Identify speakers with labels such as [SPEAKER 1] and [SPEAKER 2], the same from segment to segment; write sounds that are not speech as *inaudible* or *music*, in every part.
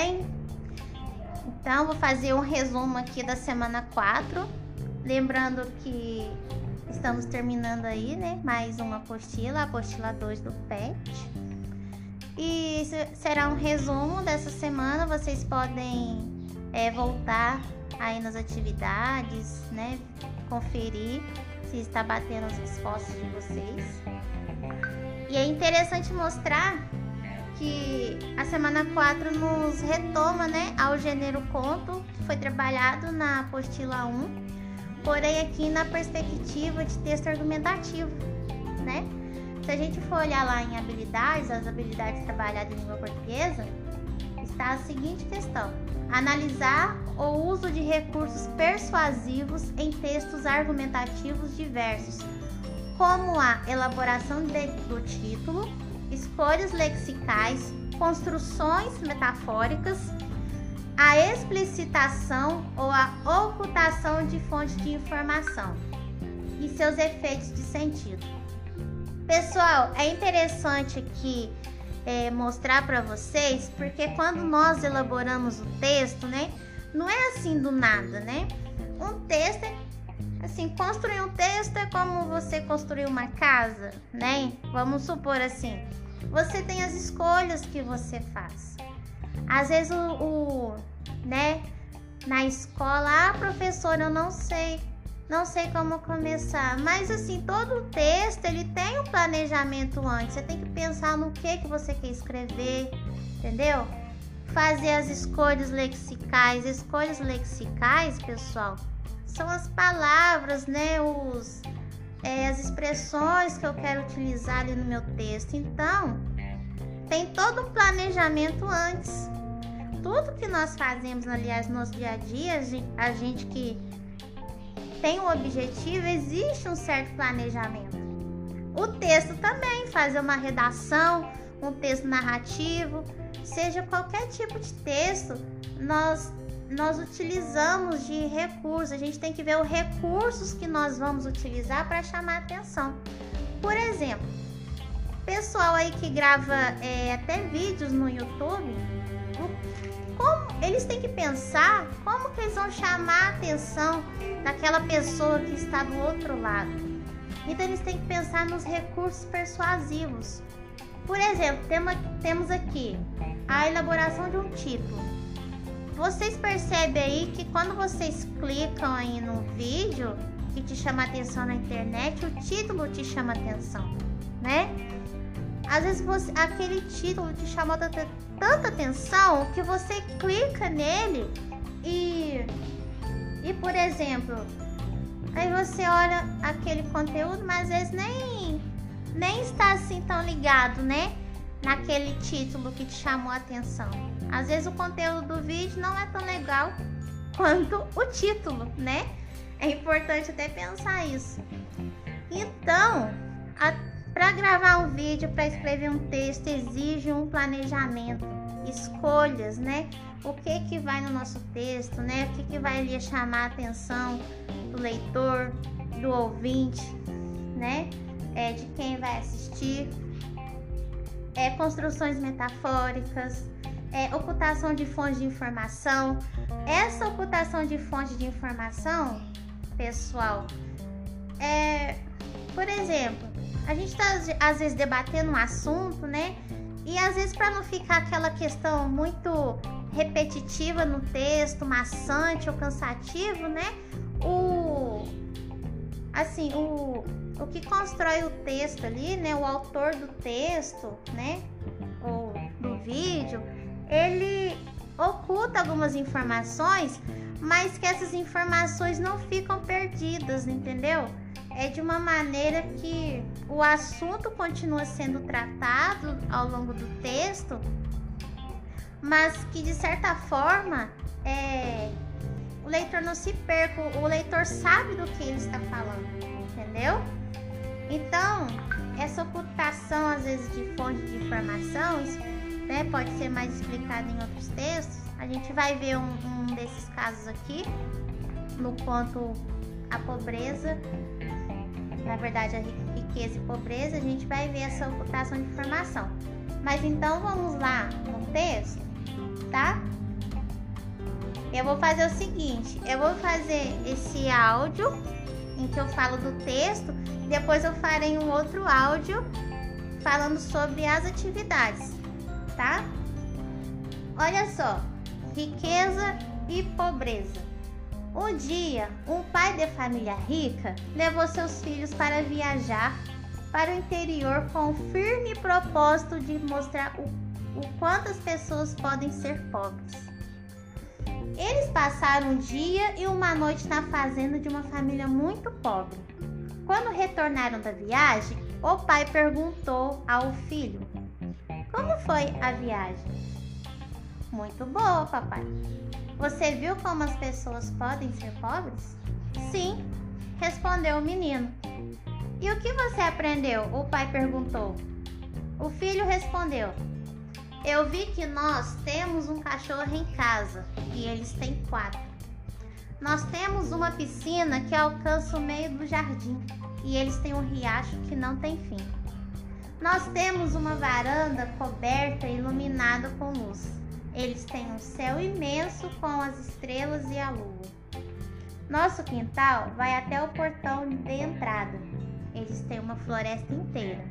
[SPEAKER 1] bem? Então, vou fazer um resumo aqui da semana 4. Lembrando que estamos terminando aí, né? Mais uma apostila, a apostila 2 do PET. E será um resumo dessa semana. Vocês podem é, voltar aí nas atividades, né? Conferir se está batendo as respostas de vocês. E é interessante mostrar que a semana 4 nos retoma né, ao gênero conto, que foi trabalhado na apostila 1, porém aqui na perspectiva de texto argumentativo, né? Se a gente for olhar lá em habilidades, as habilidades trabalhadas em língua portuguesa, está a seguinte questão: analisar o uso de recursos persuasivos em textos argumentativos diversos, como a elaboração de, do título, escolhas lexicais, construções metafóricas, a explicitação ou a ocultação de fontes de informação e seus efeitos de sentido. Pessoal, é interessante aqui é, mostrar para vocês, porque quando nós elaboramos o texto, né, não é assim do nada, né? Assim, construir um texto é como você construir uma casa, né? Vamos supor assim, você tem as escolhas que você faz. Às vezes o, o né, na escola, ah, professora, eu não sei, não sei como começar. Mas assim, todo o texto, ele tem um planejamento antes. Você tem que pensar no que que você quer escrever, entendeu? Fazer as escolhas lexicais. Escolhas lexicais, pessoal, são as palavras, né, os é, as expressões que eu quero utilizar ali no meu texto. Então, tem todo um planejamento antes. Tudo que nós fazemos, aliás, no nosso dia a dia, a gente que tem um objetivo, existe um certo planejamento. O texto também, fazer uma redação, um texto narrativo, seja qualquer tipo de texto, nós nós utilizamos de recursos. A gente tem que ver os recursos que nós vamos utilizar para chamar atenção. Por exemplo, pessoal aí que grava é, até vídeos no YouTube, como eles têm que pensar como que eles vão chamar a atenção daquela pessoa que está do outro lado. Então eles têm que pensar nos recursos persuasivos. Por exemplo, temos aqui a elaboração de um título. Vocês percebem aí que quando vocês clicam aí no vídeo que te chama atenção na internet, o título te chama atenção, né? Às vezes você, aquele título te chamou tanta, atenção que você clica nele e e por exemplo, aí você olha aquele conteúdo, mas às vezes nem nem está assim tão ligado, né? Naquele título que te chamou atenção. Às vezes o conteúdo do vídeo não é tão legal quanto o título, né? É importante até pensar isso. Então, para gravar um vídeo, para escrever um texto, exige um planejamento, escolhas, né? O que que vai no nosso texto, né? O que que vai ali chamar a atenção do leitor, do ouvinte, né? É, de quem vai assistir. É, construções metafóricas, é, ocultação de fontes de informação. Essa ocultação de fontes de informação, pessoal, é, por exemplo, a gente está às vezes debatendo um assunto, né? E às vezes para não ficar aquela questão muito repetitiva no texto, maçante ou cansativo, né? O assim, o o que constrói o texto ali, né? O autor do texto, né? Ou do vídeo, ele oculta algumas informações, mas que essas informações não ficam perdidas, entendeu? É de uma maneira que o assunto continua sendo tratado ao longo do texto, mas que de certa forma é, o leitor não se perca, o leitor sabe do que ele está falando, entendeu? Então, essa ocultação às vezes de fonte de informação, né, pode ser mais explicado em outros textos. A gente vai ver um, um desses casos aqui no conto A Pobreza, na verdade a riqueza e pobreza, a gente vai ver essa ocultação de informação. Mas então vamos lá no texto. tá? Eu vou fazer o seguinte, eu vou fazer esse áudio em que eu falo do texto, depois eu farei um outro áudio falando sobre as atividades, tá? Olha só, riqueza e pobreza. Um dia, um pai de família rica levou seus filhos para viajar para o interior com o firme propósito de mostrar o, o quanto as pessoas podem ser pobres. Eles passaram um dia e uma noite na fazenda de uma família muito pobre. Quando retornaram da viagem, o pai perguntou ao filho: Como foi a viagem? Muito boa, papai. Você viu como as pessoas podem ser pobres? Sim, respondeu o menino. E o que você aprendeu? O pai perguntou. O filho respondeu: Eu vi que nós temos um cachorro em casa e eles têm quatro. Nós temos uma piscina que alcança o meio do jardim e eles têm um riacho que não tem fim. Nós temos uma varanda coberta e iluminada com luz. Eles têm um céu imenso com as estrelas e a lua. Nosso quintal vai até o portão de entrada. Eles têm uma floresta inteira.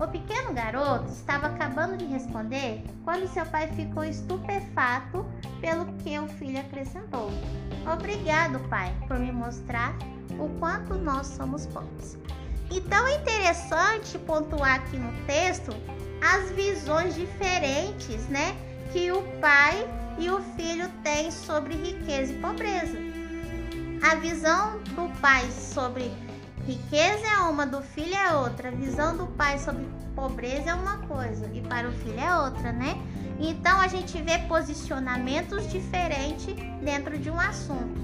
[SPEAKER 1] O pequeno garoto estava acabando de responder quando seu pai ficou estupefato pelo que o filho acrescentou. Obrigado, pai, por me mostrar o quanto nós somos pobres. Então é interessante pontuar aqui no texto as visões diferentes, né? que o pai e o filho têm sobre riqueza e pobreza. A visão do pai sobre riqueza é uma, do filho é outra. A visão do pai sobre pobreza é uma coisa e para o filho é outra, né? Então a gente vê posicionamentos diferentes dentro de um assunto.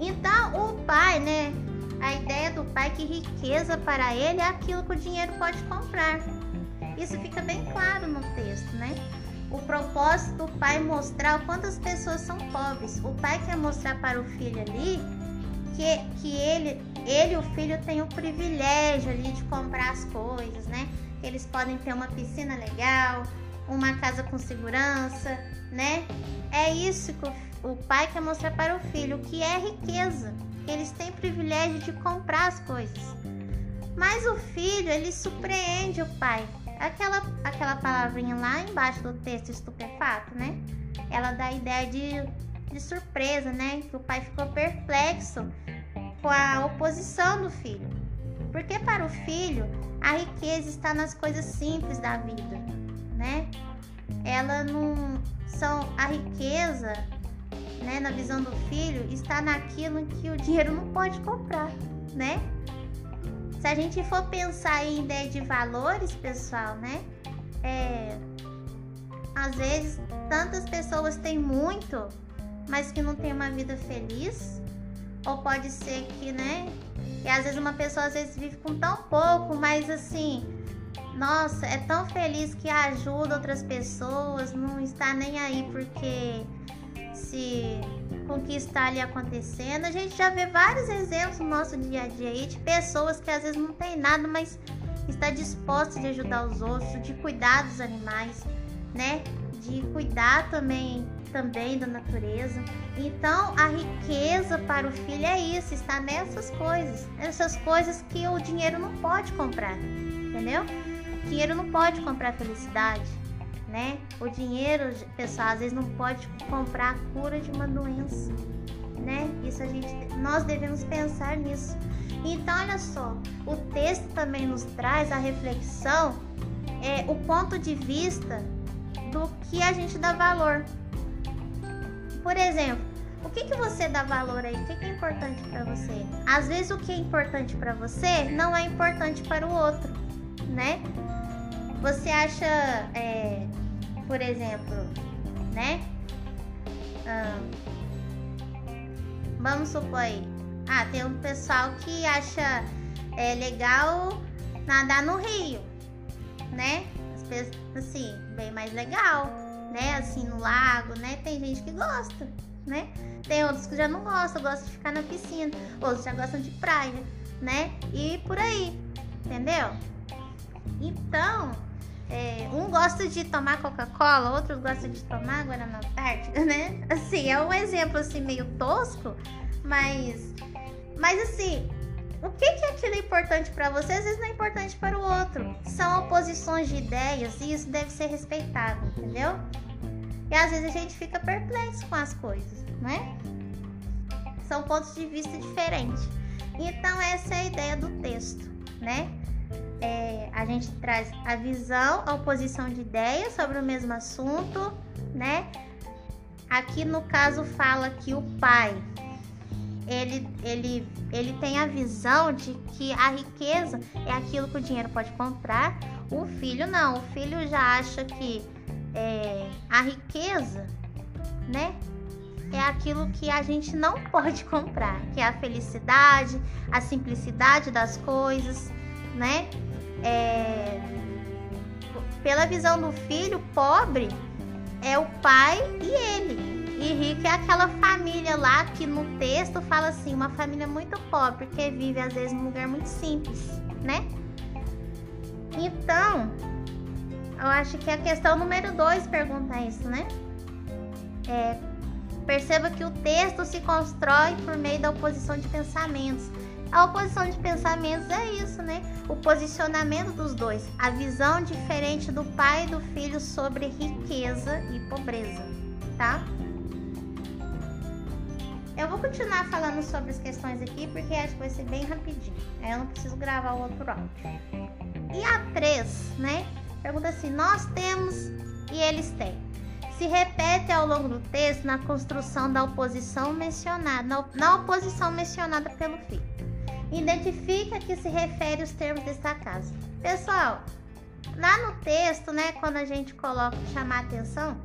[SPEAKER 1] Então o pai, né? A ideia do pai é que riqueza para ele é aquilo que o dinheiro pode comprar. Isso fica bem claro no texto, né? O propósito do pai mostrar o quanto as pessoas são pobres. O pai quer mostrar para o filho ali que, que ele, ele o filho têm o privilégio ali de comprar as coisas, né? Eles podem ter uma piscina legal, uma casa com segurança, né? É isso que o, pai quer mostrar para o filho, que é riqueza. Eles têm privilégio de comprar as coisas. Mas o filho, ele surpreende o pai aquela, aquela palavrinha lá embaixo do texto estupefato, né? Ela dá a ideia de, de surpresa, né? Que o pai ficou perplexo com a oposição do filho. Porque para o filho, a riqueza está nas coisas simples da vida, né? Ela não são a riqueza, né, na visão do filho, está naquilo que o dinheiro não pode comprar, né? Se a gente for pensar em ideia de valores, pessoal, né? É, às vezes, tantas pessoas têm muito, mas que não tem uma vida feliz. Ou pode ser que, né? E às vezes uma pessoa às vezes vive com tão pouco, mas assim, nossa, é tão feliz que ajuda outras pessoas, não está nem aí porque se com que está ali acontecendo. A gente já vê vários exemplos no nosso dia a dia aí de pessoas que às vezes não tem nada, mas está disposta de ajudar os outros, de cuidar dos animais, né? De cuidar também também da natureza. Então, a riqueza para o filho é isso, está nessas coisas, essas coisas que o dinheiro não pode comprar, entendeu? Dinheiro não pode comprar felicidade, né? O dinheiro, pessoal, às vezes não pode comprar a cura de uma doença, né? Isso a gente, nós devemos pensar nisso. Então, olha só, o texto também nos traz a reflexão, é, o ponto de vista do que a gente dá valor. Por exemplo, o que, que você dá valor aí? O que, que é importante para você? Às vezes o que é importante para você não é importante para o outro, né? Você acha é, por exemplo, né? Vamos supor aí. Ah, tem um pessoal que acha é, legal nadar no rio, né? Assim, bem mais legal, né? Assim, no lago, né? Tem gente que gosta, né? Tem outros que já não gostam, gostam de ficar na piscina, outros já gostam de praia, né? E por aí, entendeu? Então, É, um gosta de tomar Coca-Cola, outros gostam de tomar Guaraná Antártica, né? *laughs* Assim, é um exemplo assim meio tosco, mas mas assim, o que que aquilo é importante para você, às vezes não é importante para o outro. São oposições de ideias e isso deve ser respeitado, entendeu? E às vezes a gente fica perplexo com as coisas, né? São pontos de vista diferentes. Então essa é a ideia do texto, né? É, a gente traz a visão, a oposição de ideias sobre o mesmo assunto, né? Aqui no caso fala que o pai ele, ele, ele tem a visão de que a riqueza é aquilo que o dinheiro pode comprar. O filho não, o filho já acha que é, a riqueza, né, é aquilo que a gente não *laughs* pode comprar, que é a felicidade, a simplicidade das coisas, né? É, pela visão do filho, pobre é o pai e ele. E rico é aquela família lá que no texto fala assim, uma família muito pobre, que vive às vezes num lugar muito simples, né? Então, eu acho que a questão número 2 pergunta isso, né? É, perceba que o texto se constrói por meio da oposição de pensamentos. A oposição de pensamentos é isso, né? O posicionamento dos dois, a visão diferente do pai e do filho sobre riqueza e pobreza, tá? Eu vou continuar falando sobre as questões aqui porque acho que vai ser bem rapidinho. Aí eu não preciso gravar o outro áudio. E a 3, né? Pergunta assim: nós temos e eles têm. Se repete ao longo do texto na construção da oposição mencionada, na oposição mencionada pelo filho. Identifica que se refere os termos destacados. Pessoal, lá no texto, né, quando a gente coloca chamar atenção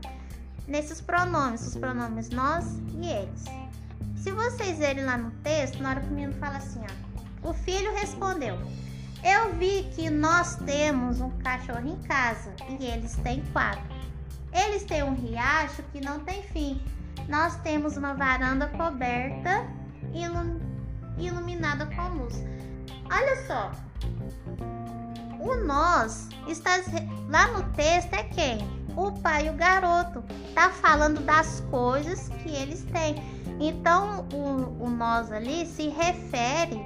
[SPEAKER 1] nesses pronomes, os pronomes nós e eles. Se vocês verem lá no texto, na hora que o menino fala assim, ó, o filho respondeu: Eu vi que nós temos um cachorro em casa e eles têm quatro. Eles têm um riacho que não tem fim. Nós temos uma varanda coberta e iluminada com luz. Olha só. O nós está lá no texto é quem? O pai e o garoto. Tá falando das coisas que eles têm. Então, o, o nós ali se refere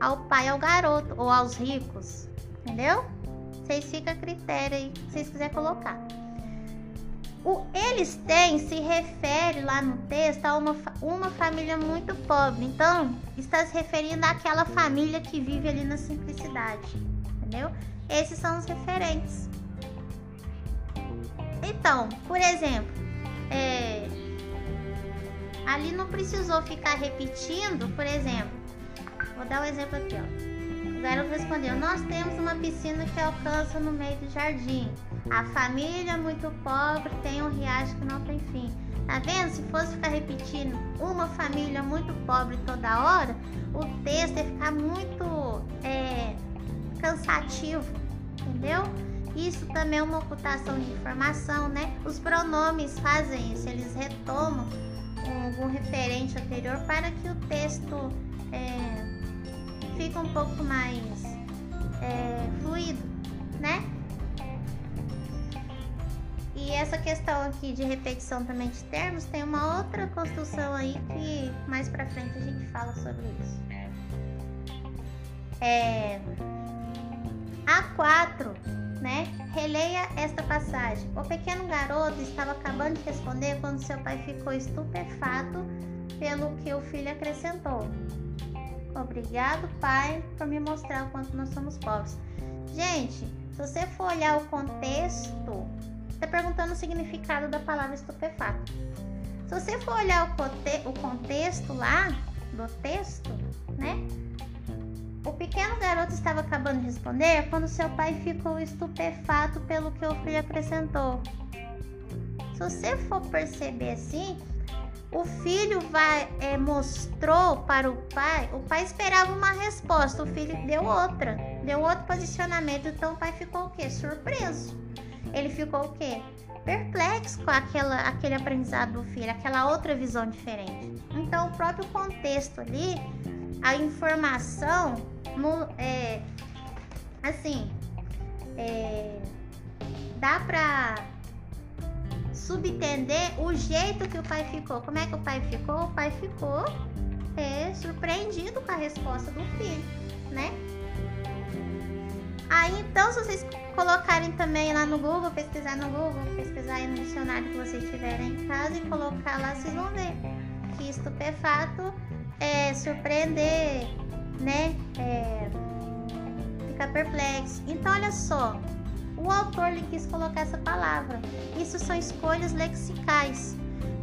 [SPEAKER 1] ao pai e ao garoto, ou aos ricos, entendeu? Vocês ficam a critério aí, se vocês quiserem colocar. O eles têm se refere lá no texto a uma, uma família muito pobre. Então, está se referindo àquela família que vive ali na simplicidade, entendeu? Esses são os referentes. Então, por exemplo, é, Ali não precisou ficar repetindo, por exemplo. Vou dar um exemplo aqui, ó. O respondeu: Nós temos uma piscina que alcança no meio do jardim. A família muito pobre tem um riacho que não tem fim. Tá vendo? Se fosse ficar repetindo uma família muito pobre toda hora, o texto ia ficar muito é, cansativo, entendeu? Isso também é uma ocultação de informação, né? Os pronomes fazem isso, eles retomam algum referente anterior para que o texto é, fique um pouco mais é, fluido, né? E essa questão aqui de repetição também de termos tem uma outra construção aí que mais pra frente a gente fala sobre isso. É, A4 né? Releia esta passagem. O pequeno garoto estava acabando de responder quando seu pai ficou estupefato pelo que o filho acrescentou. Obrigado, pai, por me mostrar o quanto nós somos pobres. Gente, se você for olhar o contexto, está perguntando o significado da palavra estupefato. Se você for olhar o, o contexto lá do texto, né? O pequeno garoto estava acabando de responder quando seu pai ficou estupefato pelo que o filho acrescentou. Se você for perceber assim, o filho vai, é, mostrou para o pai, o pai esperava uma resposta, o filho deu outra, deu outro posicionamento, então o pai ficou o quê? Surpreso. Ele ficou o quê? Perplexo com aquela, aquele aprendizado do filho, aquela outra visão diferente. Então o próprio contexto ali a informação no, é, assim, é, dá pra subentender o jeito que o pai ficou. Como é que o pai ficou? O pai ficou é, surpreendido com a resposta do filho, né? Aí então, se vocês colocarem também lá no Google, pesquisar no Google, pesquisar aí no dicionário que vocês tiverem em casa e colocar lá, vocês vão ver que estupefato é surpreender, né? É, ficar perplexo. Então, olha só, o autor lhe quis colocar essa palavra. Isso são escolhas lexicais.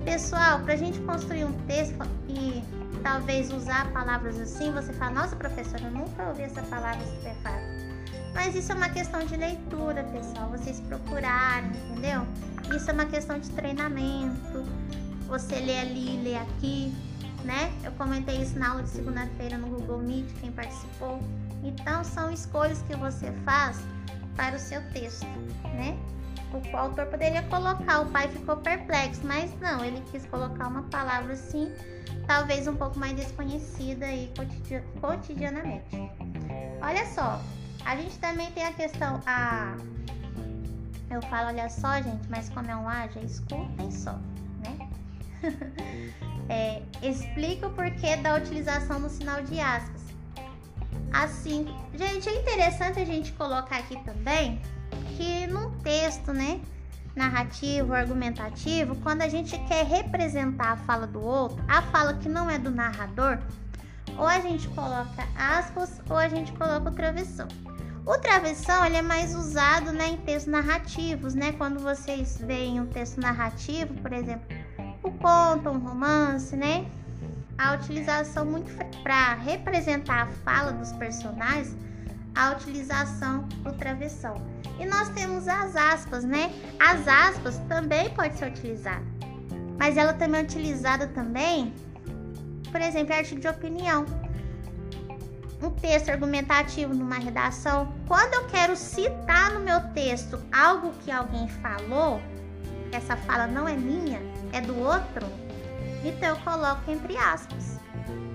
[SPEAKER 1] Pessoal, para a gente construir um texto e talvez usar palavras assim, você fala, nossa professora, eu nunca ouvi essa palavra estupefato. Mas isso é uma questão de leitura, pessoal. Vocês procurarem, entendeu? Isso é uma questão de treinamento. Você lê ali, lê aqui, né? Eu comentei isso na aula de segunda-feira no Google Meet, quem participou. Então, são escolhas que você faz para o seu texto, né? O autor poderia colocar, o pai ficou perplexo, mas não, ele quis colocar uma palavra assim, talvez um pouco mais desconhecida aí cotidianamente. Olha só, a gente também tem a questão, a. Eu falo, olha só, gente, mas como é um haja, escutem só, né? *laughs* é, explica o porquê da utilização do sinal de aspas. Assim, gente, é interessante a gente colocar aqui também que num texto, né, narrativo, argumentativo, quando a gente quer representar a fala do outro, a fala que não é do narrador, ou a gente coloca aspas ou a gente coloca o travessão. O travessão ele é mais usado né, em textos narrativos, né? Quando vocês veem um texto narrativo, por exemplo, o conto, um romance, né? A utilização muito para representar a fala dos personagens, a utilização do travessão. E nós temos as aspas, né? As aspas também pode ser utilizada, mas ela também é utilizada também, por exemplo, em artigo de opinião um texto argumentativo numa redação, quando eu quero citar no meu texto algo que alguém falou, essa fala não é minha, é do outro, então eu coloco entre aspas,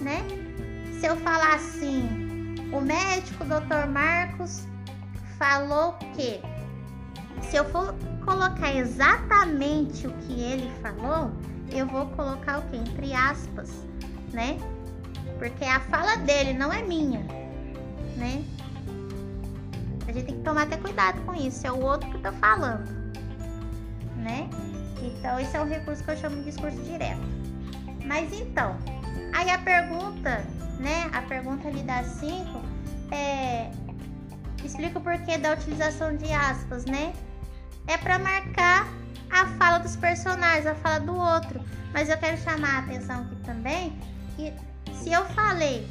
[SPEAKER 1] né? Se eu falar assim, o médico Dr. Marcos falou que, se eu for colocar exatamente o que ele falou, eu vou colocar o que? Entre aspas, né? Porque a fala dele não é minha, né? A gente tem que tomar até cuidado com isso. É o outro que tá falando, né? Então, esse é um recurso que eu chamo de discurso direto. Mas então, aí a pergunta, né? A pergunta ali das 5 é. Explica o porquê da utilização de aspas, né? É para marcar a fala dos personagens, a fala do outro. Mas eu quero chamar a atenção aqui também que se eu falei,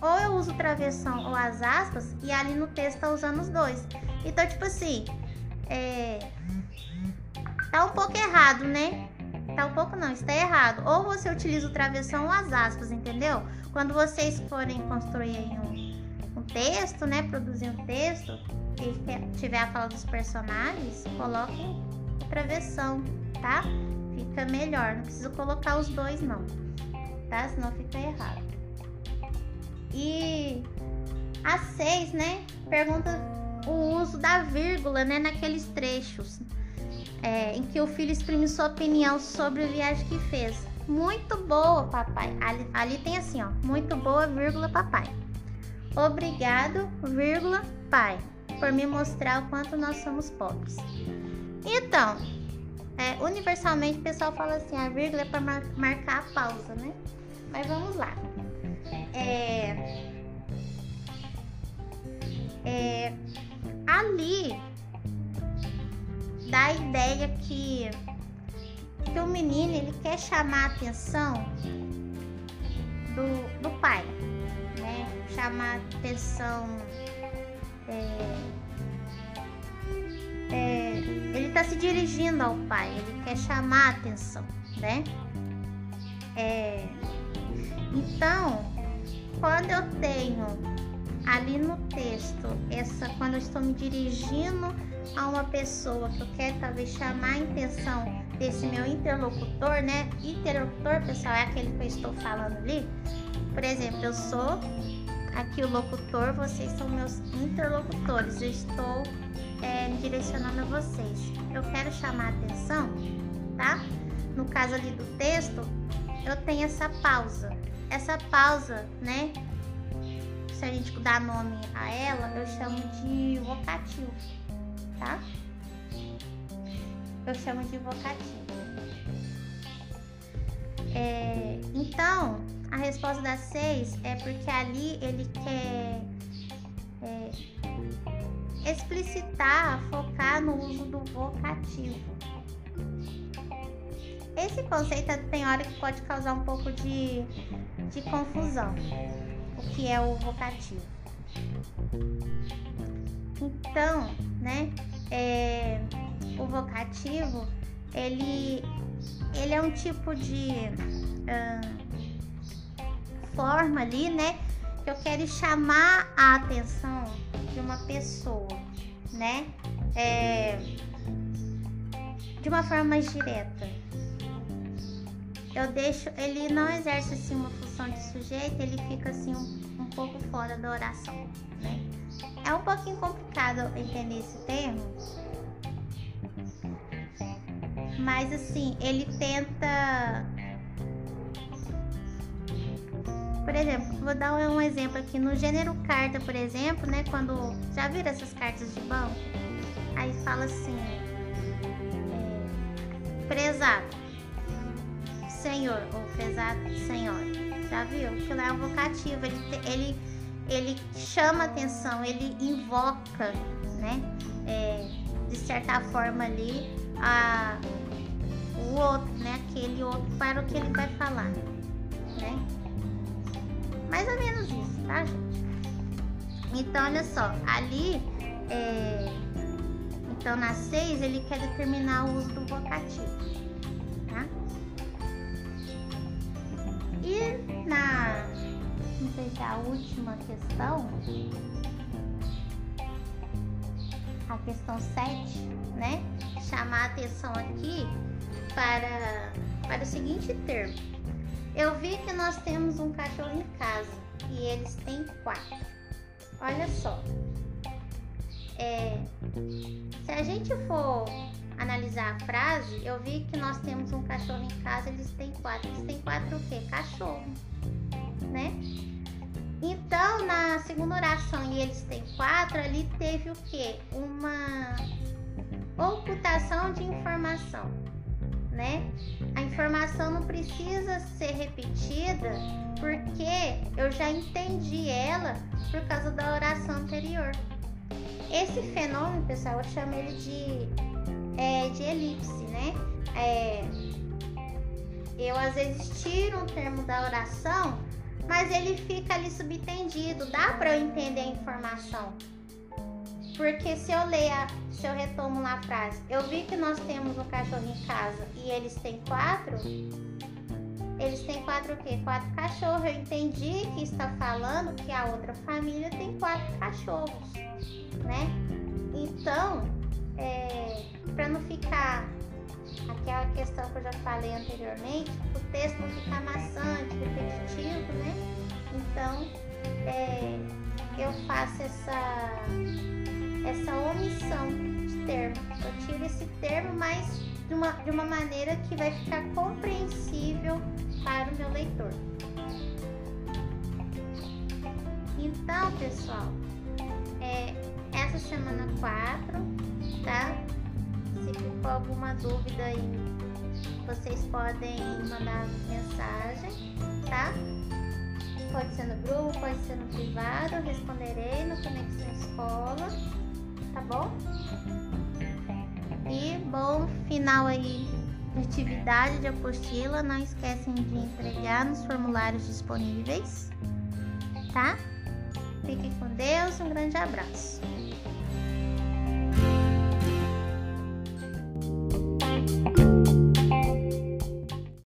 [SPEAKER 1] ou eu uso travessão ou as aspas, e ali no texto tá usando os dois. Então, tipo assim, é... tá um pouco errado, né? Tá um pouco não, está errado. Ou você utiliza o travessão ou as aspas, entendeu? Quando vocês forem construir um, um texto, né? Produzir um texto, e tiver a fala dos personagens, coloquem o travessão, tá? Fica melhor. Não preciso colocar os dois, não tá? Senão fica errado. E a 6, né? Pergunta o uso da vírgula, né? Naqueles trechos é, em que o filho exprime sua opinião sobre a viagem que fez. Muito boa, papai. Ali, ali tem assim, ó. Muito boa, vírgula, papai. Obrigado, vírgula, pai, por me mostrar o quanto nós somos pobres. Então, é, universalmente o pessoal fala assim, a vírgula é para mar marcar a pausa, né? Mas vamos lá. É, é, ali ideia que, que o menino ele quer chamar a atenção do, do pai, né? Chamar a atenção. É, é, ele está se dirigindo ao pai, ele quer chamar a atenção, né? É, então, quando eu tenho ali no texto, essa quando eu estou me dirigindo a uma pessoa que eu quero talvez chamar a atenção desse meu interlocutor, né? Interlocutor, pessoal, é aquele que eu estou falando ali. Por exemplo, eu sou aqui o locutor, vocês são meus interlocutores. Eu estou é, direcionando a vocês. Eu quero chamar a atenção, tá? No caso ali do texto, eu tenho essa pausa. Essa pausa, né? Se a gente dar nome a ela, eu chamo de vocativo, tá? Eu chamo de vocativo. É, então, a resposta da 6 é porque ali ele quer é, explicitar, focar no uso do vocativo. Esse conceito tem hora que pode causar um pouco de, de confusão. O que é o vocativo? Então, né? É, o vocativo ele, ele é um tipo de uh, forma ali, né? Que eu quero chamar a atenção de uma pessoa, né? É, de uma forma mais direta. Eu deixo, ele não exerce assim uma função de sujeito, ele fica assim um, um pouco fora da oração? É um pouquinho complicado entender esse termo, mas assim, ele tenta Por exemplo, vou dar um exemplo aqui no gênero carta, por exemplo, né? Quando já viram essas cartas de banco, aí fala assim, é, prezado, senhor ou prezado senhor, já viu? Aquilo é um vocativo, ele, ele, ele chama atenção, ele invoca, né? É, de certa forma ali a, o outro, né? Aquele outro para o que ele vai falar, né? Mais ou menos isso, tá, gente? Então, olha só, ali, é... então na 6 ele quer determinar o uso do vocativo, tá? E na, é a última questão, a questão 7, né? Chamar a atenção aqui para, para o seguinte termo eu vi que nós temos um cachorro em casa e eles têm quatro. Olha só. É, se a gente for analisar a frase, eu vi que nós temos um cachorro em casa, eles têm quatro. Eles têm quatro o quê? Cachorro, né? Então, na segunda oração, e eles têm quatro, ali teve o quê? Uma ocultação de informação né? A informação não precisa ser repetida porque eu já entendi ela por causa da oração anterior. Esse fenômeno, pessoal, eu chamo ele de, é, de elipse, né? É, eu às vezes tiro um termo da oração, mas ele fica ali subtendido, dá para eu entender a informação. Porque se eu ler, se eu retomo lá a frase, eu vi que nós temos um cachorro em casa e eles têm quatro, eles têm quatro o quê? Quatro cachorros. Eu entendi que está falando que a outra família tem quatro cachorros, né? Então, é, para não ficar aquela questão que eu já falei anteriormente, o texto não ficar maçante, repetitivo, né? Então, é, eu faço essa essa omissão de termo. Eu tiro esse termo, mas de uma, de uma maneira que vai ficar compreensível para o meu leitor. Então, pessoal, é, essa semana 4, tá? Se ficou alguma dúvida aí, vocês podem mandar mensagem, tá? Pode ser no grupo, pode ser no privado, responderei no Conexão Escola tá bom? E bom final aí de atividade de apostila. Não esquecem de entregar nos formulários disponíveis, tá? Fiquem com Deus, um grande abraço.